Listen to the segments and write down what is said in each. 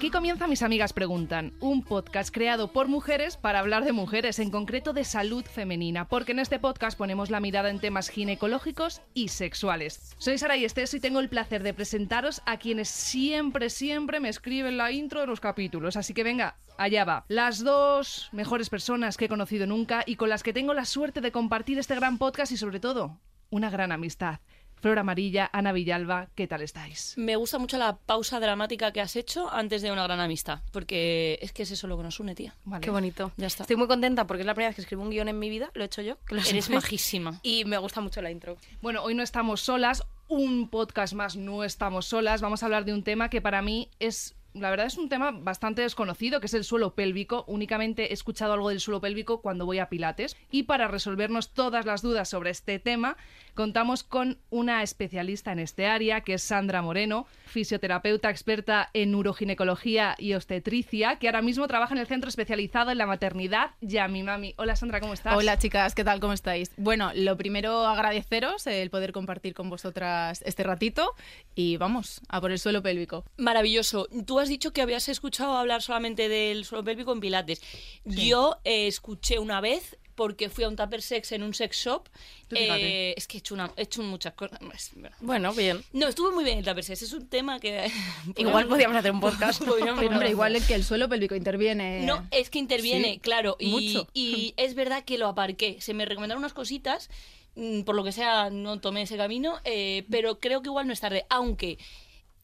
Aquí comienza Mis Amigas Preguntan, un podcast creado por mujeres para hablar de mujeres, en concreto de salud femenina, porque en este podcast ponemos la mirada en temas ginecológicos y sexuales. Soy Sara y Estés y tengo el placer de presentaros a quienes siempre, siempre me escriben la intro de los capítulos. Así que venga, allá va. Las dos mejores personas que he conocido nunca y con las que tengo la suerte de compartir este gran podcast y sobre todo, una gran amistad. Flor Amarilla, Ana Villalba, ¿qué tal estáis? Me gusta mucho la pausa dramática que has hecho antes de una gran amistad, porque es que es eso lo que nos une, tía. Vale. Qué bonito. Ya está. Estoy muy contenta porque es la primera vez que escribo un guion en mi vida, lo he hecho yo. que lo Eres sabes. majísima. Y me gusta mucho la intro. Bueno, hoy no estamos solas, un podcast más no estamos solas. Vamos a hablar de un tema que para mí es, la verdad es un tema bastante desconocido, que es el suelo pélvico. Únicamente he escuchado algo del suelo pélvico cuando voy a Pilates. Y para resolvernos todas las dudas sobre este tema, contamos con una especialista en este área, que es Sandra Moreno, fisioterapeuta experta en uroginecología y obstetricia, que ahora mismo trabaja en el centro especializado en la maternidad Yami Mami. Hola Sandra, ¿cómo estás? Hola chicas, ¿qué tal? ¿Cómo estáis? Bueno, lo primero agradeceros el poder compartir con vosotras este ratito y vamos a por el suelo pélvico. Maravilloso. Tú has dicho que habías escuchado hablar solamente del suelo pélvico en Pilates. Yo eh, escuché una vez porque fui a un tupper sex en un sex shop. Eh, es que he hecho, una, he hecho muchas cosas. Bueno. Bien. No, estuvo muy bien el tupper sex. Es un tema que... Igual podríamos hacer un podcast. Hombre, igual es que el suelo pélvico interviene. No, es que interviene, Sí, claro. Y, mucho. y es verdad que lo aparqué. Se me recomendaron unas cositas. mm, Por lo que sea, no tomé ese camino. eh, pero creo que igual no es tarde. Aunque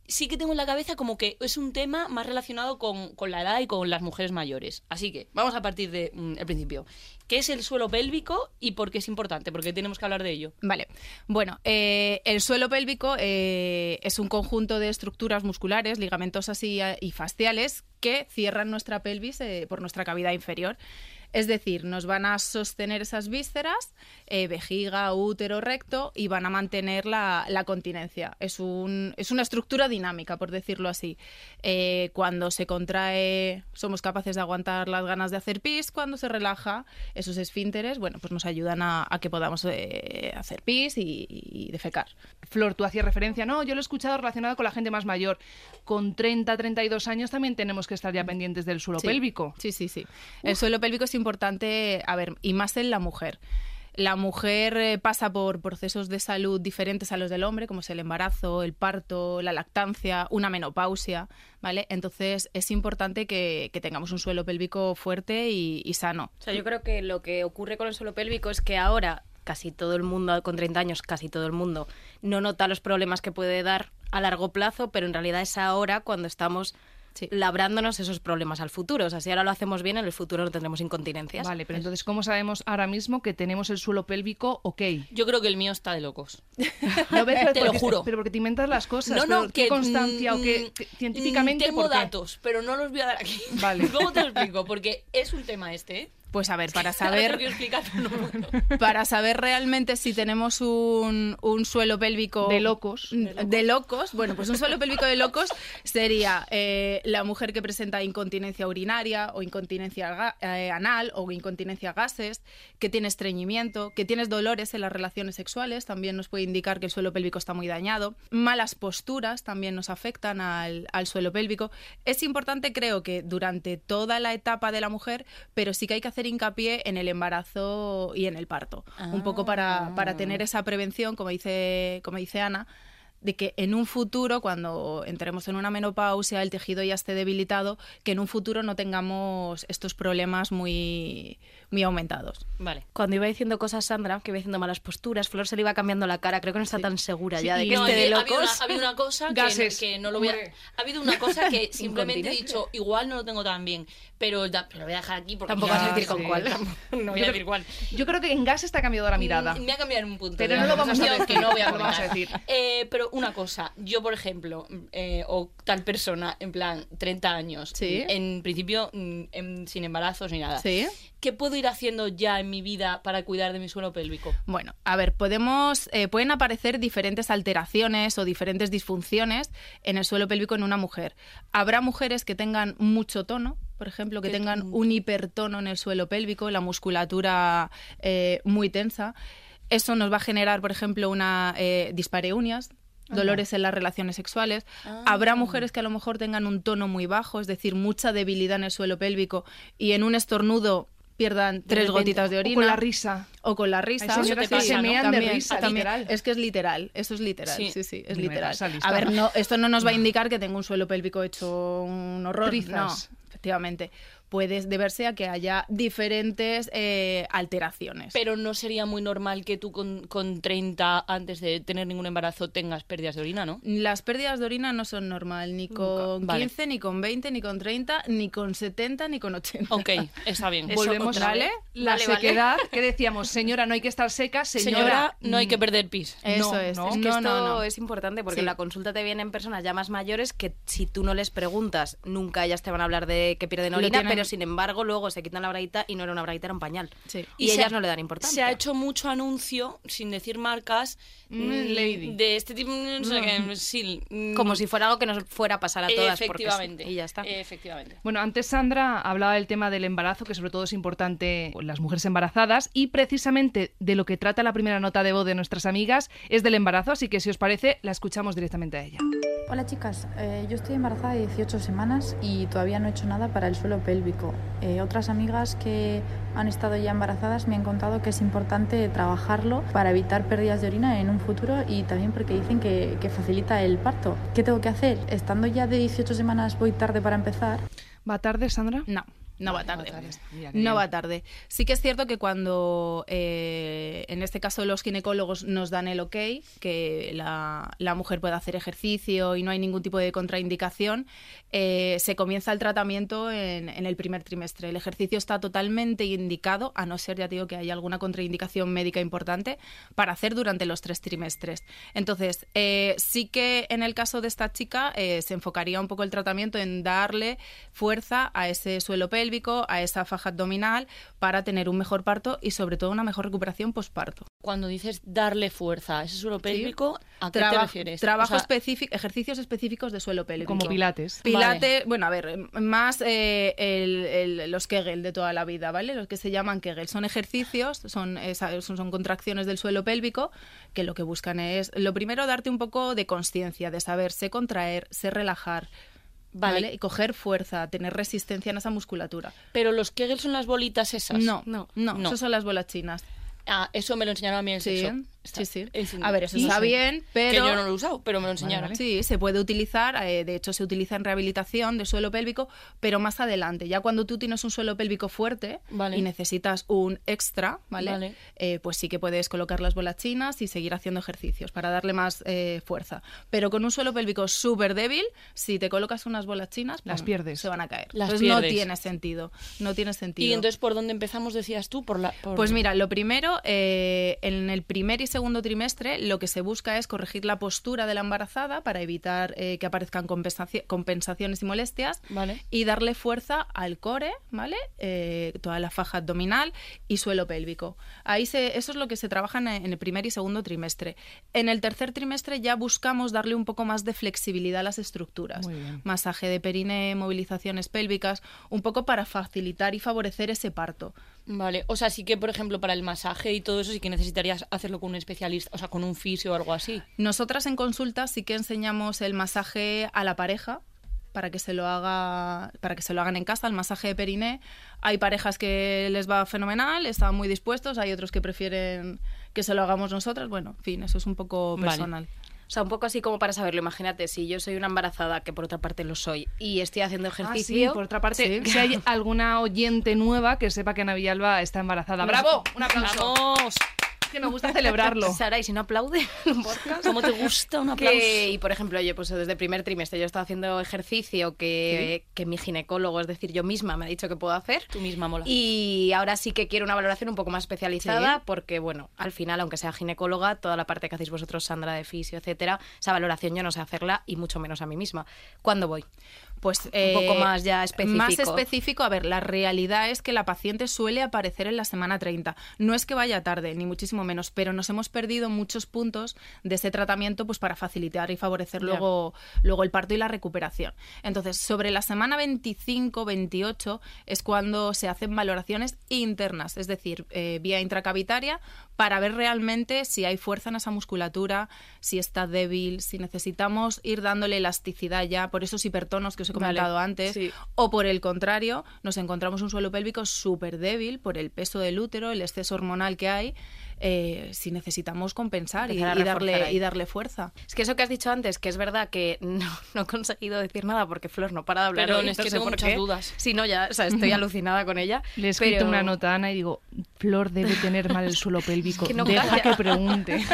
sí que tengo en la cabeza como que es un tema más relacionado con, la edad y con las mujeres mayores. Así que vamos a partir del principio. ¿Qué es el suelo pélvico y por qué es importante? Porque tenemos que hablar de ello. Vale, bueno, eh, el suelo pélvico eh, es un conjunto de estructuras musculares, ligamentosas y, y fasciales que cierran nuestra pelvis eh, por nuestra cavidad inferior. Es decir, nos van a sostener esas vísceras, eh, vejiga, útero, recto, y van a mantener la, la continencia. Es, un, es una estructura dinámica, por decirlo así. Eh, cuando se contrae, somos capaces de aguantar las ganas de hacer pis. Cuando se relaja, esos esfínteres, bueno, pues nos ayudan a, a que podamos eh, hacer pis y, y defecar. Flor, tú hacías referencia, no, yo lo he escuchado relacionado con la gente más mayor. Con 30, 32 años también tenemos que estar ya pendientes del suelo Sí. pélvico. Sí, sí, sí. El suelo pélvico es importante, a ver, y más en la mujer. La mujer eh, pasa por procesos de salud diferentes a los del hombre, como es el embarazo, el parto, la lactancia, una menopausia, ¿vale? Entonces es importante que, que tengamos un suelo pélvico fuerte y, y sano. O sea, yo creo que lo que ocurre con el suelo pélvico es que ahora casi todo el mundo, con 30 años, casi todo el mundo, no nota los problemas que puede dar a largo plazo, pero en realidad es ahora cuando estamos Sí. labrándonos esos problemas al futuro. O sea, si ahora lo hacemos bien, en el futuro no tendremos incontinencias. Vale, pero entonces, ¿cómo sabemos ahora mismo que tenemos el suelo pélvico ok? Yo creo que el mío está de locos. ¿Lo ves? Pero Te lo juro. Pero porque te inventas las cosas. No, pero no, ¿Qué que constancia o qué mm, qué- científicamente? mm, Tengo por qué? datos, pero no los voy a dar aquí. Vale. Luego te lo explico, porque es un tema este, ¿eh? Pues a ver, para saber, para saber realmente si tenemos un, un suelo pélvico De locos. de locos. Bueno, pues un suelo pélvico de locos sería eh, la mujer que presenta incontinencia urinaria o incontinencia eh, anal o incontinencia gases, que tiene estreñimiento, que tienes dolores en las relaciones sexuales, también nos puede indicar que el suelo pélvico está muy dañado. Malas posturas también nos afectan al, al suelo pélvico. Es importante, creo que durante toda la etapa de la mujer, pero sí que hay que hacer hincapié en el embarazo y en el parto. Un poco para, para tener esa prevención, como dice, como dice Ana, de que en un futuro, cuando entremos en una menopausia, el tejido ya esté debilitado, que en un futuro no tengamos estos problemas muy, muy aumentados. Vale. Cuando iba diciendo cosas Sandra, que iba diciendo malas posturas, Flor se le iba cambiando la cara. Creo que no está tan segura ya de que no, esté de ha habido locos. una, ha habido una cosa que, que no lo voy a... Ha habido una cosa que simplemente he dicho, igual no lo tengo tan bien, pero, lo voy a dejar aquí porque... Tampoco Ya, vas a decir con cuál. No voy a decir cuál. Yo creo que en gas está cambiado la mirada. Mm, Me ha cambiado en un punto. Pero no lo vamos a decir, que no voy a no lo vamos a decir. Eh, pero una cosa, yo por ejemplo, eh, o tal persona, en plan, 30 años, Sí. en principio mm, en- sin embarazos ni nada. ¿Sí? ¿Qué puedo ir haciendo ya en mi vida para cuidar de mi suelo pélvico? Bueno, a ver, podemos, eh, pueden aparecer diferentes alteraciones o diferentes disfunciones en el suelo pélvico en una mujer. Habrá mujeres que tengan mucho tono, por ejemplo, que tengan un hipertono en el suelo pélvico, la musculatura eh, muy tensa. Eso nos va a generar, por ejemplo, una eh, dolores en las relaciones sexuales. Habrá mujeres que a lo mejor tengan un tono muy bajo, es decir, mucha debilidad en el suelo pélvico y en un estornudo pierdan tres repente, gotitas de O orina. con la risa. O con la risa. Que se mean de También, risa, también. literal. Es que es literal, eso es literal, Sí. sí, sí, es literal. a ver, no, esto no nos va a indicar que tenga un suelo pélvico hecho un horror, Trizas. no, efectivamente. Puede deberse a que haya diferentes eh, alteraciones. Pero no sería muy normal que tú con, con 30, antes de tener ningún embarazo, tengas pérdidas de orina, ¿no? Las pérdidas de orina no son normal, ni con Vale. 15, ni con 20, ni con 30, ni con 70, ni con 80. Ok, está bien. Eso Volvemos a la Vale, vale. sequedad que decíamos, señora, no hay que estar seca, señora. Señora, no hay que perder pis. Eso No, es. no. Es que no, esto no, no. es importante porque Sí. en la consulta te vienen personas ya más mayores que si tú no les preguntas, nunca ellas te van a hablar de que pierden orina, pero sin embargo luego se quitan la braguita y no era una braguita, era un pañal. Sí. Y, ellas ha- no le dan importancia. Se ha hecho mucho anuncio, sin decir marcas, Mm, mm, lady. de este tipo, no sé qué, sí, mm, Como si fuera algo que nos fuera a pasar a todas. porque. Efectivamente. y ya está. Efectivamente. Bueno, antes Sandra hablaba del tema del embarazo, que sobre todo es importante en las mujeres embarazadas, y precisamente de lo que trata la primera nota de voz de nuestras amigas es del embarazo, así que si os parece, la escuchamos directamente a ella. Hola chicas, Eh, yo estoy embarazada de 18 semanas y todavía no he hecho nada para el suelo pélvico. Eh, otras amigas que han estado ya embarazadas me han contado que es importante trabajarlo para evitar pérdidas de orina en un futuro y también porque dicen que, que facilita el parto. ¿Qué tengo que hacer? Estando ya de 18 semanas voy tarde para empezar. ¿Va tarde, Sandra? No, no va tarde. No va tarde. Sí que es cierto que cuando, eh, en este caso, los ginecólogos nos dan el ok, que la, la mujer puede hacer ejercicio y no hay ningún tipo de contraindicación, eh, se comienza el tratamiento en, en el primer trimestre. El ejercicio está totalmente indicado, a no ser, ya digo, que haya alguna contraindicación médica importante, para hacer durante los tres trimestres. Entonces, eh, sí que en el caso de esta chica se enfocaría un poco el tratamiento en darle fuerza a ese suelo pélvico, a esa faja abdominal, para tener un mejor parto y sobre todo una mejor recuperación posparto. Cuando dices darle fuerza a ese suelo pélvico, ¿a qué te Traba- refieres? Trabajo O sea, específico, ejercicios específicos de suelo pélvico. Como pilates. Pilates, bueno, a ver, más eh, el- el- los Kegel de toda la vida, ¿vale? Los que se llaman Kegel. Son ejercicios, son, esa- son, son contracciones del suelo pélvico que lo que buscan es, lo primero, darte un poco de conciencia, de saber, sé contraer, sé relajar, Vale. ¿vale? Y coger fuerza, tener resistencia en esa musculatura. Pero los Kegel son las bolitas esas. No, No. no, No. eso son las bolas chinas. Ah, eso me lo enseñaron a mí en el Sí, sexo. Está- sí, sí. es- A ver, eso y- está sí. bien, pero... Que yo no lo he usado, pero me lo enseñaron. vale. Sí, se puede utilizar, eh, de hecho se utiliza en rehabilitación de suelo pélvico, pero más adelante, ya cuando tú tienes un suelo pélvico fuerte Vale. y necesitas un extra, ¿vale? Vale. Eh, pues sí que puedes colocar las bolas chinas y seguir haciendo ejercicios para darle más eh, fuerza. Pero con un suelo pélvico súper débil, si te colocas unas bolas chinas, Las pierdes. Se van a caer. Las entonces no pierdes. tiene sentido. No tiene sentido. Y entonces, ¿por dónde empezamos, decías tú? Por la, por- Pues mira, lo primero, eh, en el primer y segundo trimestre, lo que se busca es corregir la postura de la embarazada para evitar eh, que aparezcan compensaci- compensaciones y molestias Vale. y darle fuerza al core, ¿vale? Eh, toda la faja abdominal y suelo pélvico. Ahí se, eso es lo que se trabaja en, en el primer y segundo trimestre. En el tercer trimestre ya buscamos darle un poco más de flexibilidad a las estructuras. Masaje de perine, movilizaciones pélvicas, un poco para facilitar y favorecer ese parto. Vale, o sea, sí que, por ejemplo, para el masaje y todo eso, sí que necesitarías hacerlo con un especialista, o sea, con un fisio o algo así. Nosotras en consulta sí que enseñamos el masaje a la pareja para que se lo haga para que se lo hagan en casa el masaje de periné hay parejas que les va fenomenal están muy dispuestos hay otros que prefieren que se lo hagamos nosotras bueno en fin eso es un poco Vale. O sea, un poco así como para saberlo. Imagínate, si yo soy una embarazada, que por otra parte lo soy, y estoy haciendo Ah, sí, ejercicio. por otra parte, Sí. si hay alguna oyente nueva que sepa que Ana Villalba está embarazada. ¡Bravo! Un aplauso. ¡Vamos! Que nos gusta celebrarlo. Sara, y si no aplaude un podcast. ¿Cómo te gusta un aplauso? Que, y por ejemplo, yo pues desde el primer trimestre yo he estado haciendo ejercicio que, que mi ginecólogo, es decir, yo misma me ha dicho que puedo hacer. Tú misma mola. Y ahora sí que quiero una valoración un poco más especializada Sí. porque, bueno, al final, aunque sea ginecóloga, toda la parte que hacéis vosotros, Sandra, de fisio, etcétera, esa valoración yo no sé hacerla y mucho menos a mí misma. ¿Cuándo voy? Pues Un eh, poco más ya específico. Más específico, a ver, la realidad es que la paciente suele aparecer en la semana 30. No es que vaya tarde, ni muchísimo menos, pero nos hemos perdido muchos puntos de ese tratamiento pues para facilitar y favorecer luego, luego el parto y la recuperación. Entonces, sobre la semana 25-28 es cuando se hacen valoraciones internas, es decir, eh, vía intracavitaria, para ver realmente si hay fuerza en esa musculatura, si está débil, si necesitamos ir dándole elasticidad ya por esos hipertonos que os he comentado Vale, antes, sí. o por el contrario, nos encontramos un suelo pélvico súper débil por el peso del útero, el exceso hormonal que hay, eh, si necesitamos compensar y, darle, y darle fuerza. Es que eso que has dicho antes, que es verdad que no, no he conseguido decir nada porque Flor no para de hablar. Perdón, hoy, es no que tengo muchas qué. dudas. Sí, no, ya, o sea, estoy alucinada con ella. Le he escrito pero- una nota a Ana y digo, Flor debe tener mal el suelo pélvico. que no Deja calla. que pregunte.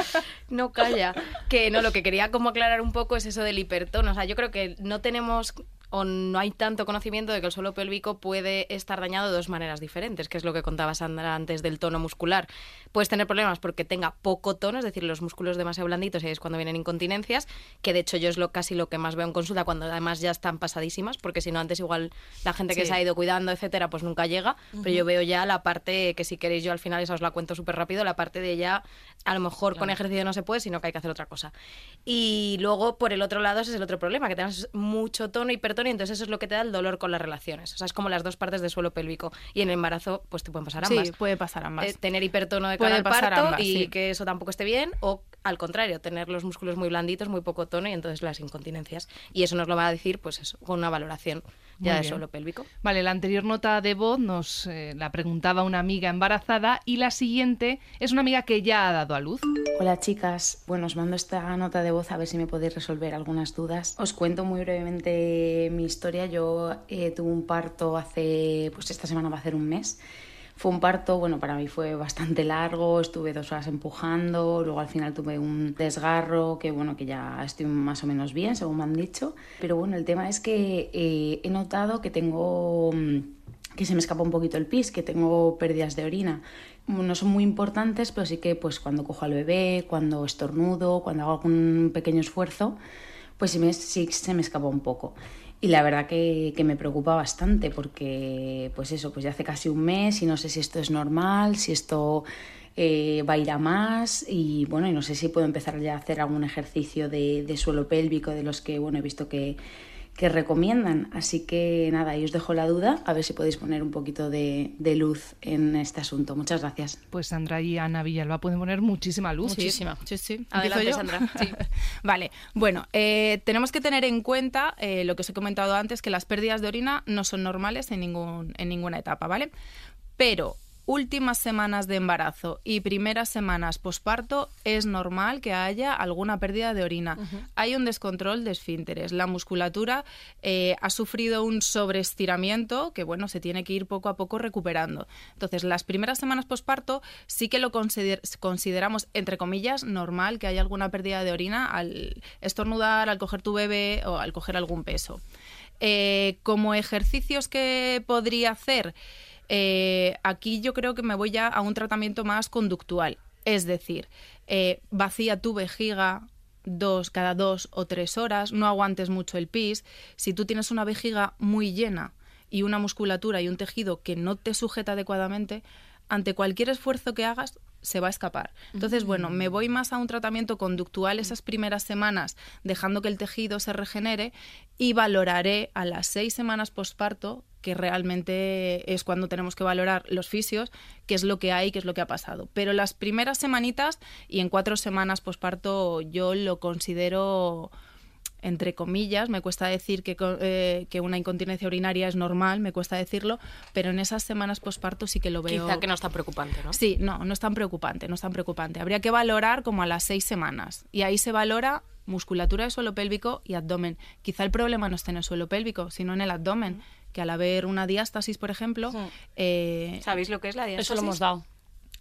No calla. Que no, lo que quería como aclarar un poco es eso del hipertono. O sea, yo creo que no tenemos o no hay tanto conocimiento de que el suelo pélvico puede estar dañado de dos maneras diferentes, que es lo que contaba Sandra antes del tono muscular. Puedes tener problemas porque tenga poco tono, es decir, los músculos demasiado blanditos y es cuando vienen incontinencias, que de hecho yo es lo casi lo que más veo en consulta cuando además ya están pasadísimas, porque si no antes igual la gente que Sí. se ha ido cuidando, etcétera, pues nunca llega, pero yo veo ya la parte que si queréis yo al final esa os la cuento súper rápido, la parte de ya a lo mejor con ejercicio no se puede, sino que hay que hacer otra cosa. Y luego por el otro lado ese es el otro problema, que tenemos mucho tono, hipertono, y entonces eso es lo que te da el dolor con las relaciones. O sea, es como las dos partes del suelo pélvico. Y en el embarazo pues te pueden pasar ambas. Sí, puede pasar ambas. Eh, tener hipertono de cara al parto ambas, y sí. que eso tampoco esté bien, o al contrario, tener los músculos muy blanditos, muy poco tono y entonces las incontinencias. Y eso nos lo va a decir, pues eso, con una valoración ya bien. suelo pélvico. Vale, la anterior nota de voz nos eh, la preguntaba una amiga embarazada y la siguiente es una amiga que ya ha dado a luz. Hola chicas, bueno, os mando esta nota de voz a ver si me podéis resolver algunas dudas. Os cuento muy brevemente mi historia. Yo eh, tuve un parto hace, pues esta semana va a hacer un mes. Fue un parto, bueno, para mí fue bastante largo, estuve dos horas empujando, luego al final tuve un desgarro, que bueno, que ya estoy más o menos bien, según me han dicho. Pero bueno, el tema es que eh, he notado que tengo mm, que se me escapa un poquito el pis, que tengo pérdidas de orina. No son muy importantes, pero sí que pues cuando cojo al bebé, cuando estornudo, cuando hago algún pequeño esfuerzo, pues sí, me, sí se me escapa un poco. Y la verdad que, que me preocupa bastante porque pues eso, pues ya hace casi un mes y no sé si esto es normal, si esto eh, va a ir a más. Y bueno, y no sé si puedo empezar ya a hacer algún ejercicio de, de suelo pélvico de los que bueno, he visto que, que recomiendan. Así que nada, ahí os dejo la duda, a ver si podéis poner un poquito de, de luz en este asunto. Muchas gracias. Pues Sandra y Ana Villalba pueden poner muchísima luz. Muchísima. Sí, sí. ¿Empiezo Adelante, yo? Sandra. Sí. vale, bueno, eh, tenemos que tener en cuenta eh, lo que os he comentado antes, que las pérdidas de orina no son normales en, ningún, en ninguna etapa, ¿vale? Pero últimas semanas de embarazo y primeras semanas posparto es normal que haya alguna pérdida de orina. Hay un descontrol de esfínteres. La musculatura eh, ha sufrido un sobreestiramiento que, bueno, se tiene que ir poco a poco recuperando. Entonces, las primeras semanas posparto sí que lo consider- consideramos, entre comillas, normal que haya alguna pérdida de orina al estornudar, al coger tu bebé o al coger algún peso. Eh, como ejercicios que podría hacer, eh, aquí yo creo que me voy ya a un tratamiento más conductual. Es decir, eh, vacía tu vejiga dos, cada dos o tres horas, no aguantes mucho el pis. Si tú tienes una vejiga muy llena y una musculatura y un tejido que no te sujeta adecuadamente, ante cualquier esfuerzo que hagas se va a escapar. Entonces, bueno, me voy más a un tratamiento conductual esas primeras semanas, dejando que el tejido se regenere y valoraré a las seis semanas posparto, que realmente es cuando tenemos que valorar los fisios, qué es lo que hay, qué es lo que ha pasado. Pero las primeras semanitas y en cuatro semanas posparto yo lo considero entre comillas, me cuesta decir que, co- eh, que una incontinencia urinaria es normal, me cuesta decirlo, pero en esas semanas posparto sí que lo veo. Quizá que no está preocupante, ¿no? Sí, no, no es tan preocupante, no es tan preocupante. Habría que valorar como a las seis semanas. Y ahí se valora musculatura de suelo pélvico y abdomen. Quizá el problema no esté en el suelo pélvico, sino en el abdomen, que al haber una diástasis, por ejemplo, Sí. eh, ¿Sabéis lo que es la diástasis? Eso lo hemos dado.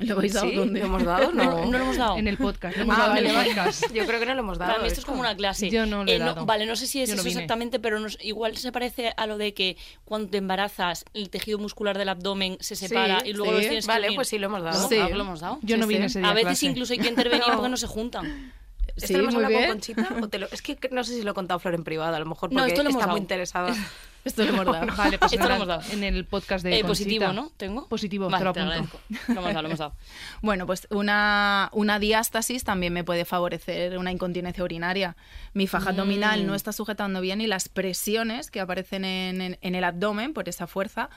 ¿Lo habéis dado ¿Sí? dónde? ¿Lo hemos dado? No, No, no lo hemos dado. En el podcast. Lo hemos Ah, dado en vale, el vale. podcast. Yo creo que no lo hemos dado. Para mí esto es como una clase. Yo no lo he Eh, dado. vale, no sé si es Yo no eso vine. exactamente, pero nos- igual se parece a lo de que cuando te embarazas el tejido muscular del abdomen se separa y luego sí. los tienes que Vale, unir. pues sí, lo hemos dado. ¿Lo hemos Sí. dado? ¿Lo hemos dado? Yo no vine sí. ese día A veces clase. incluso hay que intervenir No. porque no se juntan. ¿Esto Sí, lo hemos muy hablado con. Conchita? ¿O te lo- Es que no sé si lo he contado Flor en privado, a lo mejor No, porque esto lo hemos está muy interesada. Esto lo hemos dado. Vale, pues Esto lo hemos dado. en el podcast de Eh, Conchita. positivo, ¿no? ¿Tengo? Positivo, Vale, te lo apunto. hemos dado, lo hemos dado. Bueno, pues una, una diástasis también me puede favorecer una incontinencia urinaria. Mi faja abdominal no está sujetando bien y las presiones que aparecen en, en- en el abdomen por esa fuerza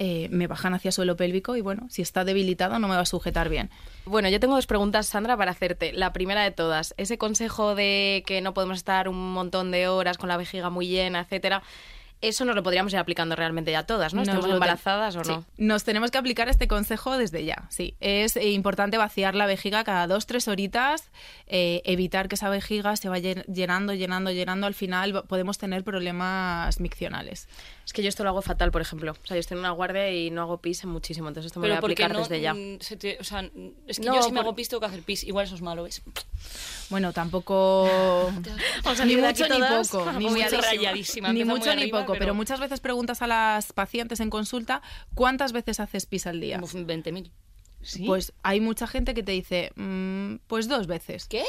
eh, me bajan hacia suelo pélvico y bueno, si está debilitado no me va a sujetar bien. Bueno, yo tengo dos preguntas, Sandra, para hacerte. La primera de todas, ese consejo de que no podemos estar un montón de horas con la vejiga muy llena, etcétera, eso nos lo podríamos ir aplicando realmente ya todas, ¿no? ¿Estamos embarazadas o Sí. no? Nos tenemos que aplicar este consejo desde ya, sí. Es eh, importante vaciar la vejiga cada dos, tres horitas, eh, evitar que esa vejiga se vaya llen- llenando, llenando, llenando. Al final podemos tener problemas miccionales. Es que yo esto lo hago fatal, por ejemplo. O sea, yo estoy en una guardia y no hago pis en muchísimo, entonces esto me lo voy Pero a aplicar no, desde ya. mm, se te- o sea, es que No, yo si me hago pis tengo que hacer pis. Igual eso es malo, ¿ves? Bueno, tampoco... Vamos a ni mucho ni poco. Ni Muy mucho, rayadísima, ni, muy mucho ni poco. Pero... pero- muchas veces preguntas a las pacientes en consulta cuántas veces haces pis al día. Uf, 20.000. ¿Sí? Pues hay mucha gente que te dice, "Mm, pues dos veces. ¿Qué?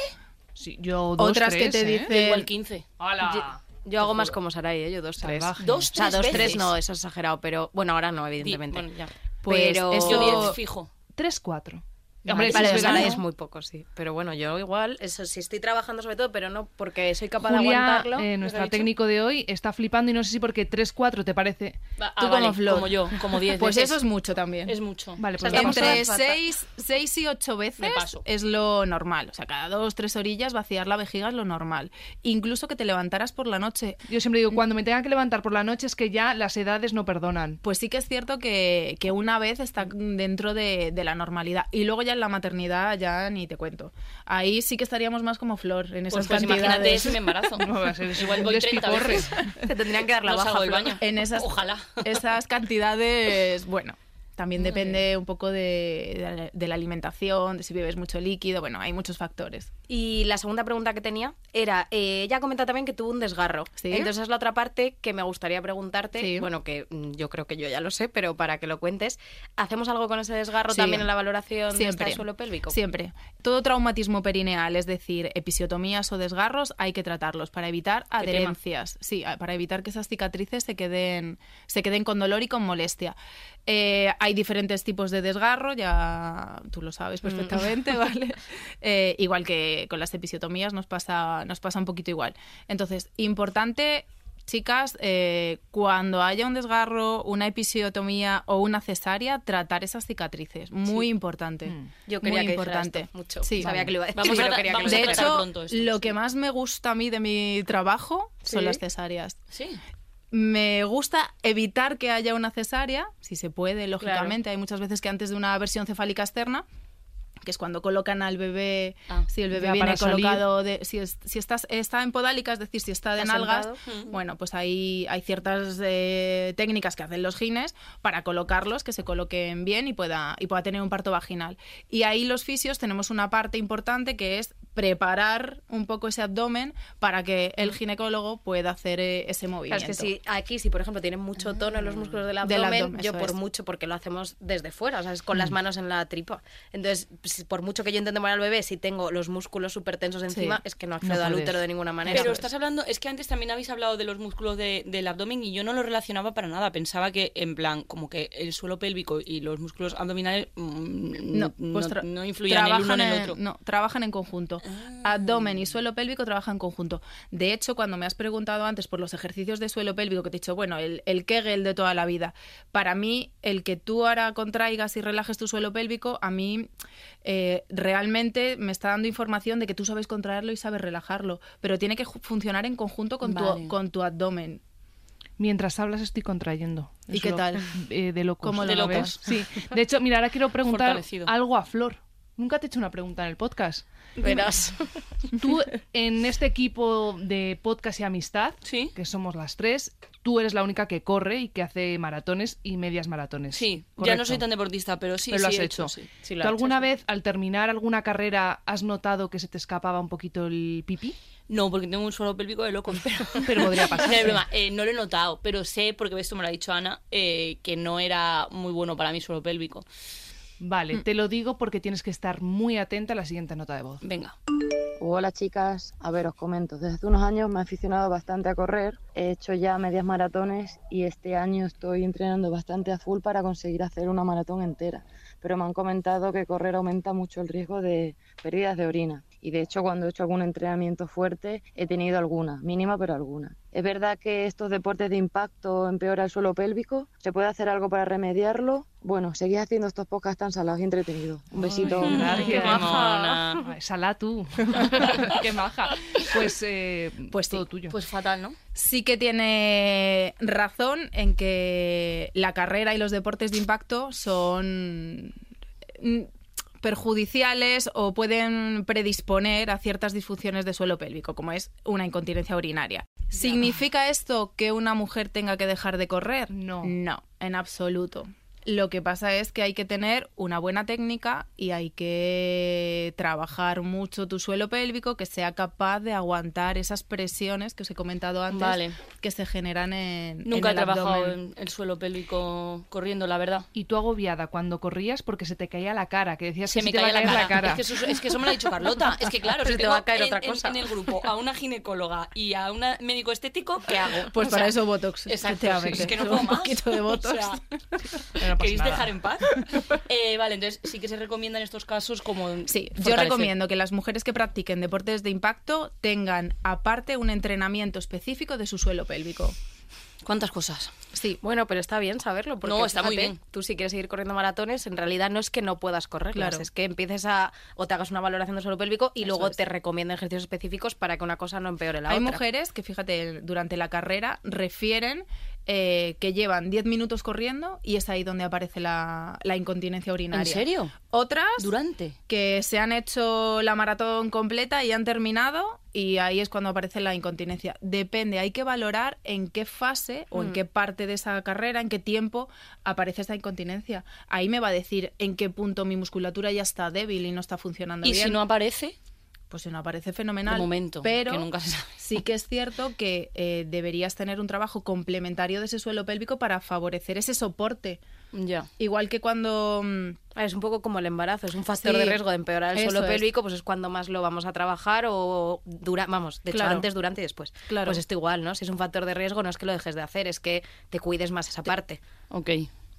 Sí, yo dos, Otras que tres, te ¿eh? dicen... Igual 15. ¡Hala! Yo hago más como Saray, ¿eh? yo dos, tres. Salvaje. Dos, O sea, tres dos, tres no, eso es exagerado, pero bueno, ahora no, Di- evidentemente. Bueno, ya. Pues pero... Yo 10 fijo. Tres, cuatro. Hombre, es muy poco, sí. Pero bueno, yo igual, eso sí estoy trabajando sobre todo, pero no porque soy capaz de aguantarlo. eh, ¿Qué nuestra técnico de hoy, está flipando y no sé si porque 3-4 te parece. Tú ah, como vale, Flor. Como yo, como 10 Pues veces. eso es mucho también. Es mucho. Vale, O sea, pues Entre todas- seis, seis y ocho veces Me paso. es lo normal. O sea, cada dos, tres orillas vaciar la vejiga es lo normal. Incluso que te levantaras por la noche. Yo siempre digo, cuando me tenga que levantar por la noche es que ya las edades no perdonan. Pues sí que es cierto que, que una vez está dentro de, de la normalidad. Y luego ya en la maternidad ya ni te cuento. Ahí sí que estaríamos más como flor, en esas Pues, pues imagínate cantidades. si me embarazo. Eso, Igual voy 30 despiporre. veces. Te tendrían que dar la No baja. baño. en esas, Ojalá. esas cantidades, bueno, también depende un poco de, de la- de la alimentación, de si bebes mucho líquido, bueno, hay muchos factores. Y la segunda pregunta que tenía era, eh, ella comenta también que tuvo un desgarro. Sí. Entonces es la otra parte que me gustaría preguntarte, Sí. bueno, que mm, yo creo que yo ya lo sé, pero para que lo cuentes, ¿hacemos algo con ese desgarro Sí. también en la valoración de Siempre. este suelo pélvico? Siempre. Todo traumatismo perineal, es decir, episiotomías o desgarros, hay que tratarlos para evitar adherencias. Sí, para evitar que esas cicatrices se queden, se queden con dolor y con molestia. Eh, hay diferentes tipos de desgarro, ya tú lo sabes perfectamente, ¿vale? Eh, igual que con las episiotomías nos pasa, nos pasa un poquito igual. Entonces, importante Chicas, eh, cuando haya un desgarro, una episiotomía o una cesárea, tratar esas cicatrices. Muy importante. Mm. Yo quería Muy que importante. esto mucho. Sí. Sabía que lo iba a decir, Vamos a quería que lo a De hecho, pronto esto, lo sí. que más me gusta a mí de mi trabajo son las cesáreas. Sí. Me gusta evitar que haya una cesárea, si se puede, lógicamente. Hay muchas veces que antes de una versión cefálica externa, que es cuando colocan al bebé, Ah, si el bebé viene colocado, de, si, es- si estás, está en podálica, es decir, si está de nalgas, sentado. bueno, pues ahí hay ciertas eh, técnicas que hacen los gines para colocarlos, que se coloquen bien y pueda, y pueda tener un parto vaginal. Y ahí los fisios tenemos una parte importante que es preparar un poco ese abdomen para que el ginecólogo pueda hacer eh, ese Claro, movimiento. es que si aquí, si por ejemplo tienen mucho tono en los músculos del Del abdomen, abdomen, yo por es. mucho, porque lo hacemos desde fuera, o sea, es con las manos en la tripa. Entonces, por mucho que yo intente mover al bebé, si tengo los músculos súper tensos encima, Sí. es que no accedo al útero de ninguna manera. Pero estás es. hablando, es que antes también habéis hablado de los músculos de- del abdomen y yo no lo relacionaba para nada. Pensaba que, en plan, como que el suelo pélvico y los músculos abdominales mm, no, pues no- tra- no influían el uno en el en- otro. No, trabajan en conjunto. Abdomen y suelo pélvico trabajan en conjunto. De hecho, cuando me has preguntado antes por los ejercicios de suelo pélvico, que te he dicho, bueno, el, el Kegel de toda la vida, para mí, el que tú ahora contraigas y relajes tu suelo pélvico, a mí eh, realmente me está dando información de que tú sabes contraerlo y sabes relajarlo, pero tiene que funcionar en conjunto con, Vale. tu, con tu abdomen. Mientras hablas estoy contrayendo. ¿Y Eso qué tal? eh, de locos. ¿Cómo lo De ¿lo locos. ves? Sí. De hecho, mira, ahora quiero preguntar algo a Flor. Nunca te he hecho una pregunta en el podcast. Verás. Tú, en este equipo de podcast y amistad, Sí. que somos las tres, tú eres la única que corre y que hace maratones y medias maratones. Sí, ya no soy tan deportista, pero sí, Pero lo has he hecho. sí. Sí, lo ¿Tú ha alguna hecho, vez, al terminar alguna carrera, has notado que se te escapaba un poquito el pipí? No, porque tengo un suelo pélvico de locos, pero... Pero podría pasar. No, broma, eh, no lo he notado, pero sé, porque esto me lo ha dicho Ana, eh, que no era muy bueno para mi suelo pélvico. Vale, te lo digo porque tienes que estar muy atenta a la siguiente nota de voz. Venga. Hola chicas, a ver os comento, desde hace unos años me he aficionado bastante a correr, he hecho ya medias maratones y este año estoy entrenando bastante a full para conseguir hacer una maratón entera, pero me han comentado que correr aumenta mucho el riesgo de pérdidas de orina y de hecho cuando he hecho algún entrenamiento fuerte he tenido alguna, mínima pero alguna. ¿Es verdad que estos deportes de impacto empeoran el suelo pélvico? ¿Se puede hacer algo para remediarlo? Bueno, seguid haciendo estos podcasts tan salados y entretenidos. Un besito. Ay, Ay, qué maja. Salá tú. qué maja. Pues, eh, Pues sí, todo tuyo. Pues fatal, ¿no? Sí que tiene razón en que la carrera y los deportes de impacto son perjudiciales o pueden predisponer a ciertas disfunciones de suelo pélvico, como es una incontinencia urinaria. ¿Significa esto que una mujer tenga que dejar de correr? No. No, en absoluto. Lo que pasa es que hay que tener una buena técnica y hay que trabajar mucho tu suelo pélvico que sea capaz de aguantar esas presiones que os he comentado antes Vale. que se generan en Nunca en he el trabajado abdomen. en el suelo pélvico corriendo, la verdad. Y tú agobiada cuando corrías porque se te caía la cara, que decías Se que me se te iba a caía caer la cara. la cara. Es, que eso, es que eso me lo ha dicho Carlota. Es que claro, Pero si te tengo va a caer en, otra en- cosa. en el grupo a una ginecóloga y a un médico estético, ¿qué hago? Pues O para sea, eso Botox. Exacto, es que no Un puedo más. poquito de Botox. O sea, ¿Queréis nada. dejar en paz? Eh, vale, entonces sí que se recomienda en estos casos como Sí, yo recomiendo que las mujeres que practiquen deportes de impacto tengan aparte un entrenamiento específico de su suelo pélvico. ¿Cuántas cosas? Sí, Bueno, pero está bien saberlo. Porque, No, está muy bien. Tú si quieres seguir corriendo maratones, en realidad no es que no puedas correr, Claro. es que empieces a o te hagas una valoración de suelo pélvico y Eso luego es. te recomienden ejercicios específicos para que una cosa no empeore la Hay otra. mujeres que, fíjate, durante la carrera refieren eh, que llevan 10 minutos corriendo y es ahí donde aparece la, la incontinencia urinaria. ¿En serio? Otras ¿Durante? que se han hecho la maratón completa y han terminado y ahí es cuando aparece la incontinencia. Depende, hay que valorar en qué fase o Mm. en qué parte de esa carrera, en qué tiempo aparece esta incontinencia. Ahí me va a decir en qué punto mi musculatura ya está débil y no está funcionando ¿Y bien. si no aparece? Pues si no aparece fenomenal. De momento, pero que nunca se sabe. sí que es cierto que eh, deberías tener un trabajo complementario de ese suelo pélvico para favorecer ese soporte. Ya. Igual que cuando... mm, Es un poco como el embarazo, es un factor Sí, de riesgo de empeorar el suelo es. pélvico, pues es cuando más lo vamos a trabajar o dura, vamos, de hecho Claro. antes, durante y después. Claro. Pues esto igual, ¿no? Si es un factor de riesgo no es que lo dejes de hacer, es que te cuides más esa parte. Ok.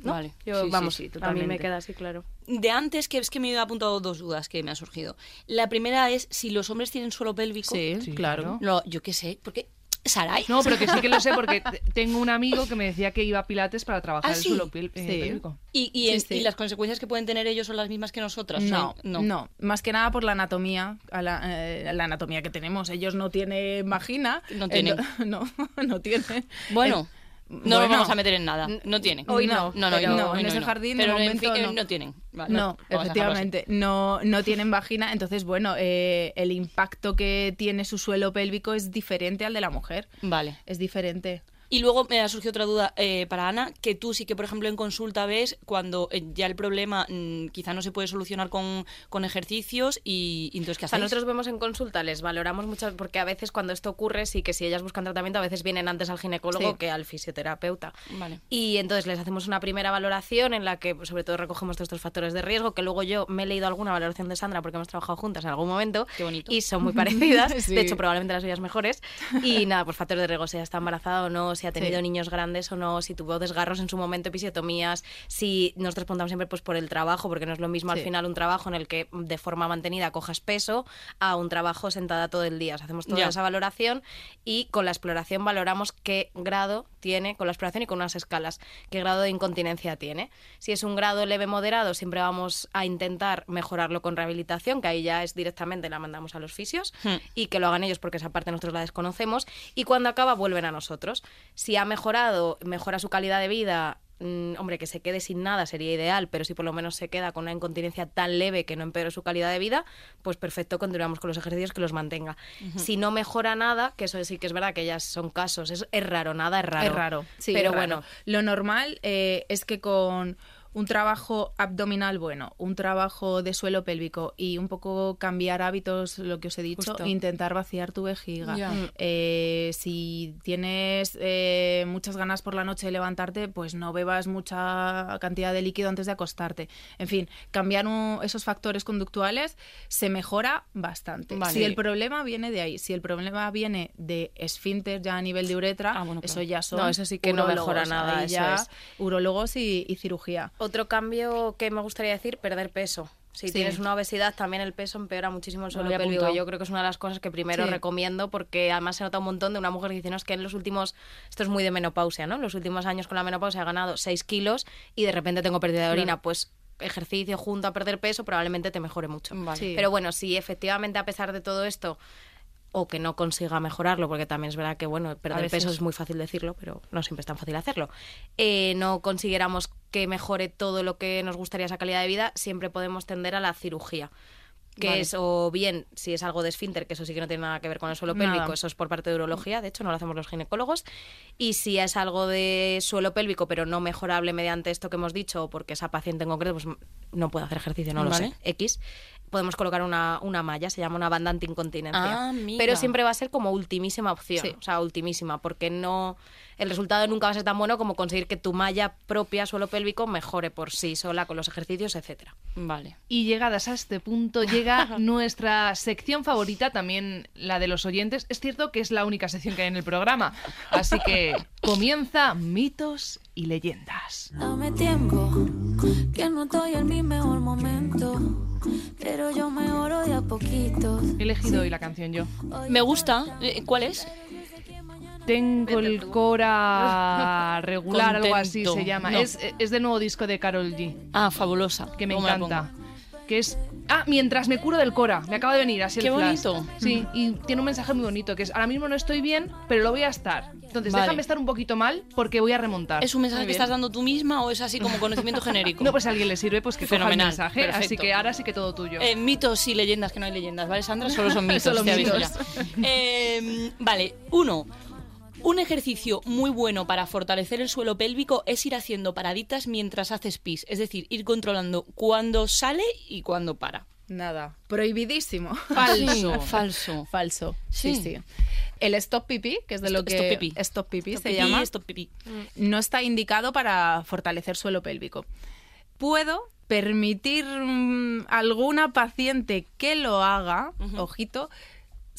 ¿No? Vale. Yo, Sí, sí, vamos, sí, a mí me queda así claro. De antes, que es que me he apuntado dos dudas que me han surgido. La primera es si los hombres tienen suelo pélvico. Sí, Sí, claro. No, yo qué sé, porque Sarai. No, pero que sí que lo sé porque tengo un amigo que me decía que iba a Pilates para trabajar ¿Ah, el suelo pel- eh, Sí. pélvico. Y, y, Sí, y las consecuencias que pueden tener ellos son las mismas que nosotras. No, O sea, no, más que nada por la anatomía, a la, eh, la anatomía que tenemos. Ellos no tienen vagina. No tienen. ento- no, no tienen. Bueno, Eh, no bueno. nos vamos a meter en nada. No tienen. Hoy no, no, no, pero no, en ese jardín de Pero en momento fin, eh, no. tienen. Vale, no, efectivamente, no, no tienen vagina, entonces bueno, eh, el impacto que tiene su suelo pélvico es diferente al de la mujer, Vale. es diferente. Y luego me ha surgido otra duda eh, para Ana, que tú sí que, por ejemplo, en consulta ves cuando eh, ya el problema mm, quizá no se puede solucionar con, con ejercicios y, y entonces, ¿qué O sea, hacéis? nosotros vemos en consulta, les valoramos mucho, porque a veces cuando esto ocurre, sí que si ellas buscan tratamiento, a veces vienen antes al ginecólogo Sí. que al fisioterapeuta. Vale. Y entonces les hacemos una primera valoración en la que, pues, sobre todo, recogemos todos estos factores de riesgo, que luego yo me he leído alguna valoración de Sandra porque hemos trabajado juntas en algún momento. Qué bonito. Y son muy parecidas. Sí. De hecho, probablemente las suyas mejores. Y nada, pues factores de riesgo, si está embarazada o no, si ha tenido Sí. niños grandes o no, si tuvo desgarros en su momento, episiotomías, si nosotros preguntamos siempre pues por el trabajo, porque no es lo mismo al final un trabajo en el que de forma mantenida cojas peso a un trabajo sentada todo el día. O sea, hacemos toda Ya. esa valoración y con la exploración valoramos qué grado tiene, con la exploración y con unas escalas, qué grado de incontinencia tiene. Si es un grado leve moderado, siempre vamos a intentar mejorarlo con rehabilitación, que ahí ya es directamente la mandamos a los fisios Hmm. y que lo hagan ellos porque esa parte nosotros la desconocemos y cuando acaba vuelven a nosotros. Si ha mejorado, mejora su calidad de vida, mm, hombre, que se quede sin nada sería ideal, pero si por lo menos se queda con una incontinencia tan leve que no empeore su calidad de vida, pues perfecto, continuamos con los ejercicios que los mantenga. Si no mejora nada, que eso sí que es verdad que ya son casos, es, es raro, nada es raro. Es raro, sí, pero es raro. bueno, Lo normal eh, es que con un trabajo abdominal bueno, un trabajo de suelo pélvico y un poco cambiar hábitos, lo que os he dicho, Justo. intentar vaciar tu vejiga. Ya. Eh, si tienes eh, muchas ganas por la noche de levantarte, pues no bebas mucha cantidad de líquido antes de acostarte. En fin, cambiar un- esos factores conductuales se mejora bastante. Vale. Si el problema viene de ahí, si el problema viene de esfínter ya a nivel de uretra, Ah, bueno, eso claro. ya son No, eso sí que no mejora nada, eso ya es. urólogos y, y cirugía. Otro cambio que me gustaría decir, perder peso. Si Sí. tienes una obesidad, también el peso empeora muchísimo el Lo suelo había pélvico. Yo creo que es una de las cosas que primero Sí. recomiendo porque además se nota un montón de una mujer que dice, no, es que en los últimos, esto es muy de menopausia, ¿no? En los últimos años con la menopausia he ganado 6 kilos y de repente tengo pérdida de orina. Pues ejercicio junto a perder peso probablemente te mejore mucho. Vale. Sí. Pero bueno, si efectivamente a pesar de todo esto o que no consiga mejorarlo, porque también es verdad que, bueno, perder peso es muy fácil decirlo, pero no siempre es tan fácil hacerlo. Eh, no consiguiéramos que mejore todo lo que nos gustaría esa calidad de vida, siempre podemos tender a la cirugía. Que Vale. es, o bien, si es algo de esfínter, que eso sí que no tiene nada que ver con el suelo Nada. pélvico, eso es por parte de urología, de hecho no lo hacemos los ginecólogos. Y si es algo de suelo pélvico, pero no mejorable mediante esto que hemos dicho, o porque esa paciente en concreto pues, no puede hacer ejercicio, no lo sé, X, podemos colocar una, una malla, se llama una banda antiincontinencia. Ah, mira. pero siempre va a ser como ultimísima opción, Sí. o sea, ultimísima, porque no el resultado nunca va a ser tan bueno como conseguir que tu malla propia suelo pélvico mejore por sí sola con los ejercicios, etcétera. Vale. Y llegadas a este punto llega nuestra sección favorita, también la de los oyentes. Es cierto que es la única sección que hay en el programa, así que comienza mitos y leyendas. Dame tiempo, que no estoy en mi mejor momento, pero yo mejoro de a poquito. He elegido hoy la canción yo. Me gusta. Eh, ¿Cuál es? Tengo el Cora regular, algo así se llama. No. Es, es del nuevo disco de Carol G, Ah, fabulosa. que me encanta. Que es. Ah, mientras me curo del Cora. Me acaba de venir así el Qué flash. bonito. Sí, y tiene un mensaje muy bonito que es: ahora mismo no estoy bien, pero lo voy a estar. Entonces, Vale. déjame estar un poquito mal porque voy a remontar. ¿Es un mensaje Muy que bien. estás dando tú misma o es así como conocimiento genérico? No, pues si a alguien le sirve, pues que coja el Fenomenal, mensaje. Así perfecto. que ahora sí que todo tuyo. Eh, mitos y leyendas, que no hay leyendas, ¿vale, Sandra? Solo son mitos. Solo te aviso mitos. ya. Eh, vale, uno. Un ejercicio muy bueno para fortalecer el suelo pélvico es ir haciendo paraditas mientras haces pis, es decir, ir controlando cuándo sale y cuándo para. Nada. Prohibidísimo. Falso, falso. Falso. Sí, Sí. sí. El stop pipí, que es de lo que stop pipí. stop pipí Stop se pipí, llama, stop pipí. no está indicado para fortalecer suelo pélvico. Puedo permitir mm, alguna paciente que lo haga, ojito,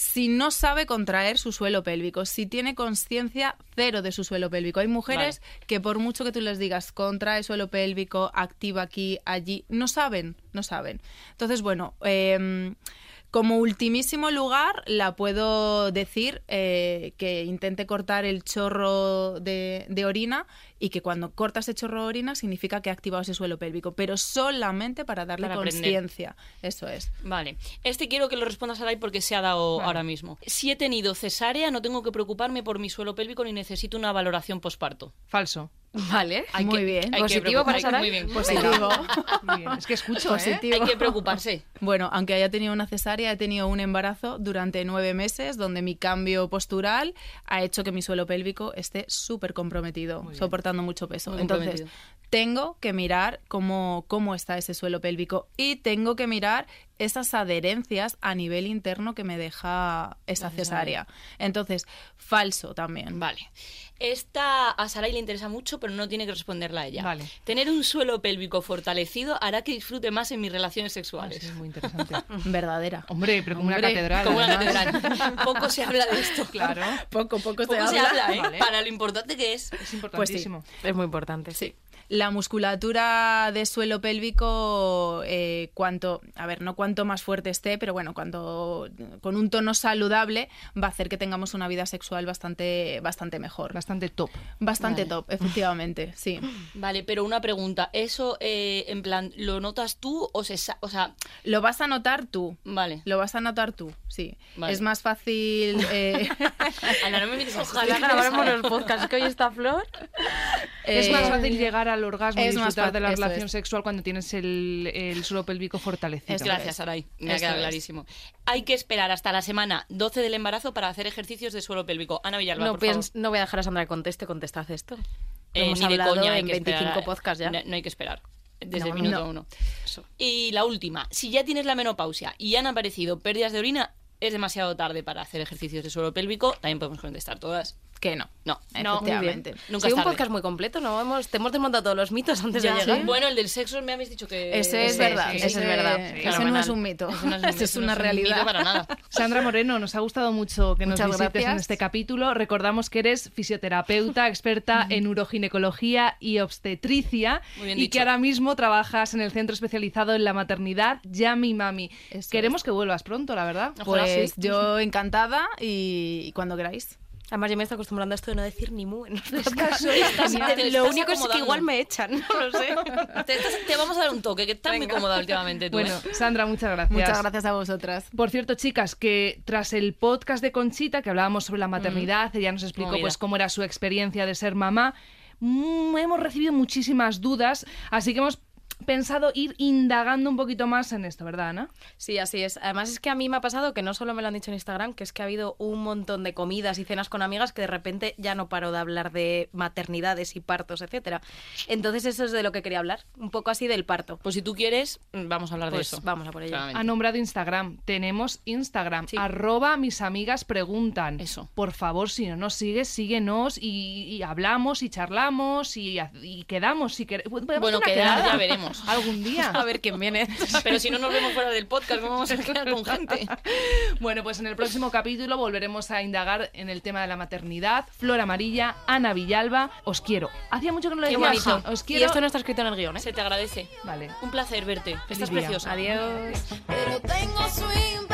si no sabe contraer su suelo pélvico, si tiene conciencia cero de su suelo pélvico. Hay mujeres que por mucho que tú les digas contrae suelo pélvico, activa aquí, allí, no saben, no saben. Entonces, bueno, em, como ultimísimo lugar, la puedo decir eh, que intente cortar el chorro de, de orina y que cuando corta ese chorro de orina significa que ha activado ese suelo pélvico, pero solamente para darle conciencia. Eso es. Vale, este quiero que lo respondas a porque se ha dado ahora mismo. Si he tenido cesárea, no tengo que preocuparme por mi suelo pélvico ni necesito una valoración posparto. Falso. Vale. Hay Muy que- bien. hay ¿Positivo para hay que- Sara? Muy bien. Positivo. Muy bien. Es que escucho, ¿eh? Positivo. Hay que preocuparse. Bueno, aunque haya tenido una cesárea, he tenido un embarazo durante nueve meses donde mi cambio postural ha hecho que mi suelo pélvico esté súper comprometido, soportando mucho peso. Muy Entonces, tengo que mirar cómo, cómo está ese suelo pélvico y tengo que mirar esas adherencias a nivel interno que me deja esa cesárea. Entonces, falso también. Vale. Esta a Sarai le interesa mucho, pero no tiene que responderla a ella. Vale. Tener un suelo pélvico fortalecido hará que disfrute más en mis relaciones Ah, sexuales. sí, es muy interesante. Verdadera. Hombre, pero como una catedral. Como una catedral. Poco se habla de esto. Claro. Poco, poco, Poco se habla, ¿eh? Vale. Para lo importante que es. Es importantísimo. Es muy importante. Sí. La musculatura de suelo pélvico, eh, cuanto, a ver, no cuanto más fuerte esté, pero bueno, cuando con un tono saludable va a hacer que tengamos una vida sexual bastante, bastante mejor. Bastante top. Bastante Vale. top, efectivamente, sí. Vale, pero una pregunta. ¿Eso, eh, en plan, lo notas tú o se sa- O sea, Lo vas a notar tú. vale. Lo vas a notar tú, sí. Vale. Es más fácil. eh, Ana, no me mires. Ojalá grabáramos los podcasts, que hoy está Flor. Es eh, más fácil llegar al orgasmo y es más disfrutar de la fácil, eso relación es. sexual cuando tienes el, el suelo pélvico fortalecido. Eso Gracias, es. Saray. Me ha Eso quedado es. clarísimo. Hay que esperar hasta la semana 12 del embarazo para hacer ejercicios de suelo pélvico. Ana Villalba, No, por favor. piens- no voy a dejar a Sandra que conteste, contestad esto. Eh, Hemos ni de hablado coña hay en que 25 esperar. podcasts ya. No, no hay que esperar. desde No, el minuto no. uno. Y la última, si ya tienes la menopausia y han aparecido pérdidas de orina, es demasiado tarde para hacer ejercicios de suelo pélvico. También podemos contestar todas. Que no. No, No, efectivamente. Nunca Sí, un podcast muy completo, ¿no? Hemos, te hemos desmontado todos los mitos antes Ya, de llegar. Bueno, el del sexo me habéis dicho que... Ese es verdad. sí, ese ese es verdad. Ese no es un mito. Es, una un realidad. mito para nada. Sandra Moreno, nos ha gustado mucho que nos visites en gracias. este capítulo. Recordamos que eres fisioterapeuta, experta en uroginecología y obstetricia Muy bien y dicho. que ahora mismo trabajas en el centro especializado en la maternidad Yami Mami. Eso Queremos que vuelvas pronto, la verdad. Ojalá Pues sí. yo encantada y cuando queráis. Además, yo me estoy acostumbrando a esto de no decir ni mu en los podcasts. Lo único es que igual me echan, no lo sé. Te, vamos a dar un toque, que estás muy cómoda últimamente tú. Bueno, ¿eh? Sandra, muchas gracias. Muchas gracias a vosotras. Por cierto, chicas, que tras el podcast de Conchita, que hablábamos sobre la maternidad, ella nos explicó Movida. pues cómo era su experiencia de ser mamá, mm, hemos recibido muchísimas dudas, así que hemos pensado ir indagando un poquito más en esto, ¿verdad, Ana? Sí, así es. Además es que a mí me ha pasado que no solo me lo han dicho en Instagram, que es que ha habido un montón de comidas y cenas con amigas que de repente ya no paro de hablar de maternidades y partos, etcétera. Entonces eso es de lo que quería hablar, un poco así del parto. Pues si tú quieres, vamos a hablar Pues de eso. vamos a por ello. Claramente. Ha nombrado Instagram. Tenemos Instagram. Sí. Arroba mis amigas preguntan. Eso. Por favor, si no nos sigues, síguenos y, y hablamos y charlamos y, y quedamos. Si Bueno, quedar quedada ya veremos. Algún día. A ver quién viene. Pero si no nos vemos fuera del podcast, ¿cómo vamos a quedar con gente? Bueno, pues en el próximo capítulo volveremos a indagar en el tema de la maternidad. Flor Amarilla, Ana Villalba, os quiero. Hacía mucho que no lo decía. Os Y quiero. esto no está escrito en el guion, ¿eh? Se te agradece. Vale. Un placer verte. Estás preciosa. Adiós. Pero tengo swing